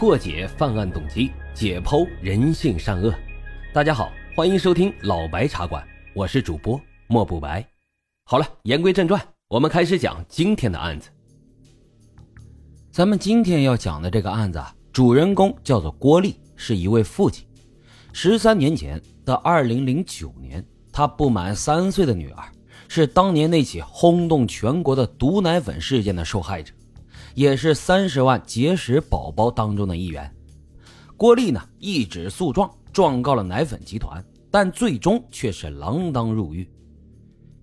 破解犯案动机，解剖人性善恶。大家好，欢迎收听老白茶馆，我是主播莫不白。好了，言归正传，我们开始讲今天的案子。咱们今天要讲的这个案子，主人公叫做郭丽，是一位父亲。十三年前的二零零九年，他不满三岁的女儿，是当年那起轰动全国的毒奶粉事件的受害者。也是三十万结石宝宝当中的一员，郭丽呢一纸诉状状告了奶粉集团，但最终却是锒铛入狱。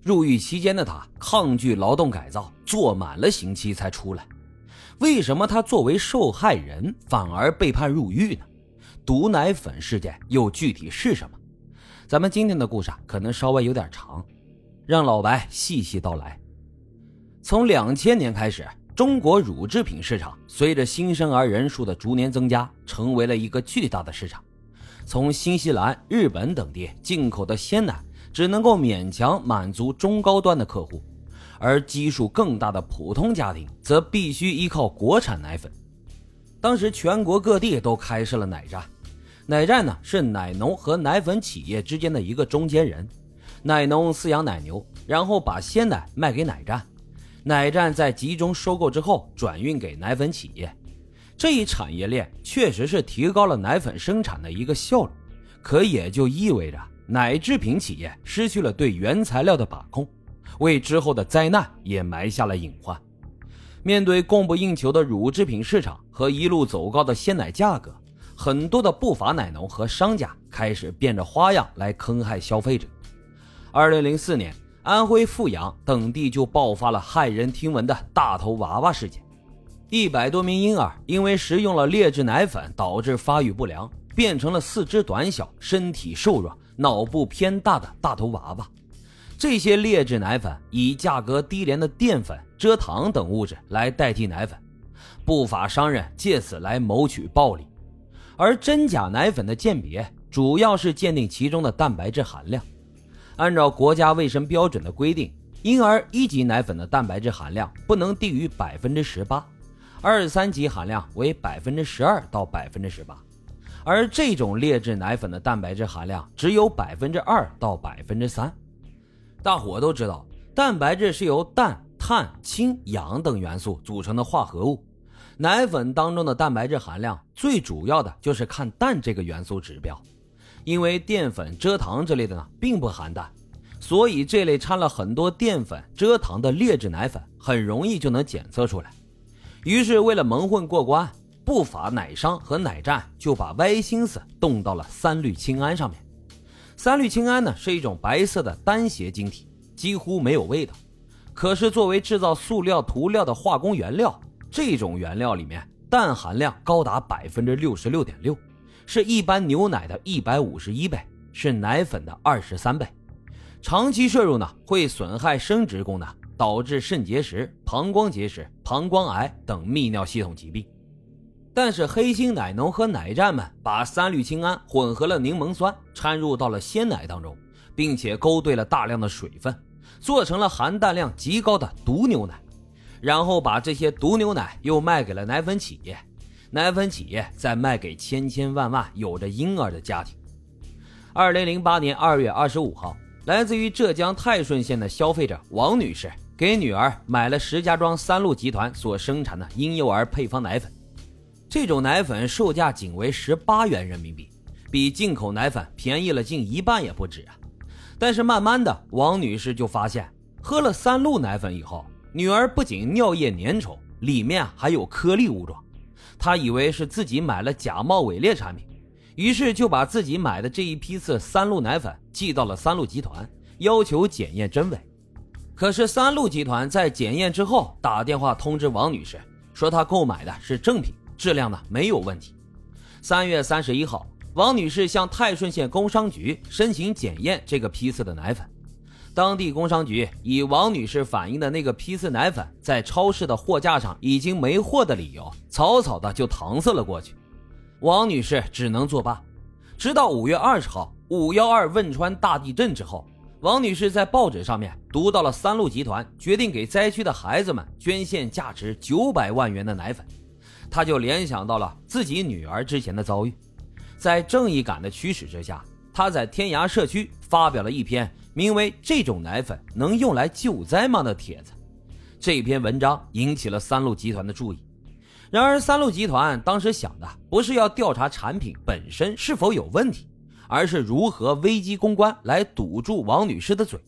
入狱期间的他抗拒劳动改造，坐满了刑期才出来。为什么他作为受害人反而被判入狱呢？毒奶粉事件又具体是什么？咱们今天的故事可能稍微有点长，让老白细细道来。从两千年开始。中国乳制品市场随着新生儿人数的逐年增加，成为了一个巨大的市场。从新西兰、日本等地进口的鲜奶只能够勉强满足中高端的客户，而基数更大的普通家庭则必须依靠国产奶粉。当时全国各地都开设了奶站，奶站呢是奶农和奶粉企业之间的一个中间人，奶农饲养奶牛，然后把鲜奶卖给奶站。奶站在集中收购之后转运给奶粉企业，这一产业链确实是提高了奶粉生产的一个效率，可也就意味着奶制品企业失去了对原材料的把控，为之后的灾难也埋下了隐患。面对供不应求的乳制品市场和一路走高的鲜奶价格，很多的不法奶农和商家开始变着花样来坑害消费者。二零零四年。安徽阜阳等地就爆发了骇人听闻的大头娃娃事件，一百多名婴儿因为食用了劣质奶粉，导致发育不良，变成了四肢短小、身体瘦弱、脑部偏大的大头娃娃。这些劣质奶粉以价格低廉的淀粉、蔗糖等物质来代替奶粉，不法商人借此来谋取暴利。而真假奶粉的鉴别，主要是鉴定其中的蛋白质含量。按照国家卫生标准的规定，婴儿一级奶粉的蛋白质含量不能低于百分之十八，二三级含量为百分之十二到百分之十八，而这种劣质奶粉的蛋白质含量只有百分之二到百分之三。大伙都知道，蛋白质是由氮、碳、氢、氧等元素组成的化合物，奶粉当中的蛋白质含量最主要的就是看氮这个元素指标。因为淀粉、蔗糖之类的呢，并不含氮，所以这类掺了很多淀粉、蔗糖的劣质奶粉很容易就能检测出来。于是，为了蒙混过关，不法奶商和奶站就把歪心思动到了三氯氰胺上面。三氯氰胺呢，是一种白色的单斜晶体，几乎没有味道。可是，作为制造塑料涂料的化工原料，这种原料里面氮含量高达百分之六十六点六。是一般牛奶的一百五十一倍，是奶粉的二十三倍。长期摄入呢，会损害生殖功能，导致肾结石、膀胱结石、膀胱癌等泌尿系统疾病。但是黑心奶农和奶站们把三氯氰胺混合了柠檬酸，掺入到了鲜奶当中，并且勾兑了大量的水分，做成了含氮量极高的毒牛奶，然后把这些毒牛奶又卖给了奶粉企业。奶粉企业在卖给千千万万有着婴儿的家庭。二零零八年二月二十五号，来自于浙江泰顺县的消费者王女士给女儿买了石家庄三鹿集团所生产的婴幼儿配方奶粉。这种奶粉售价仅为十八元人民币，比进口奶粉便宜了近一半也不止啊！但是慢慢的，王女士就发现，喝了三鹿奶粉以后，女儿不仅尿液粘稠，里面还有颗粒物状。他以为是自己买了假冒伪劣产品，于是就把自己买的这一批次三鹿奶粉寄到了三鹿集团，要求检验真伪。可是三鹿集团在检验之后打电话通知王女士，说她购买的是正品，质量呢没有问题。三月三十一号，王女士向泰顺县工商局申请检验这个批次的奶粉。当地工商局以王女士反映的那个批次奶粉在超市的货架上已经没货的理由，草草的就搪塞了过去。王女士只能作罢。直到五月二十号，五幺二汶川大地震之后，王女士在报纸上面读到了三鹿集团决定给灾区的孩子们捐献价值九百万元的奶粉，他就联想到了自己女儿之前的遭遇，在正义感的驱使之下，他在天涯社区发表了一篇名为《这种奶粉能用来救灾吗》的帖子。这篇文章引起了三鹿集团的注意。然而，三鹿集团当时想的不是要调查产品本身是否有问题，而是如何危机公关来堵住王女士的嘴。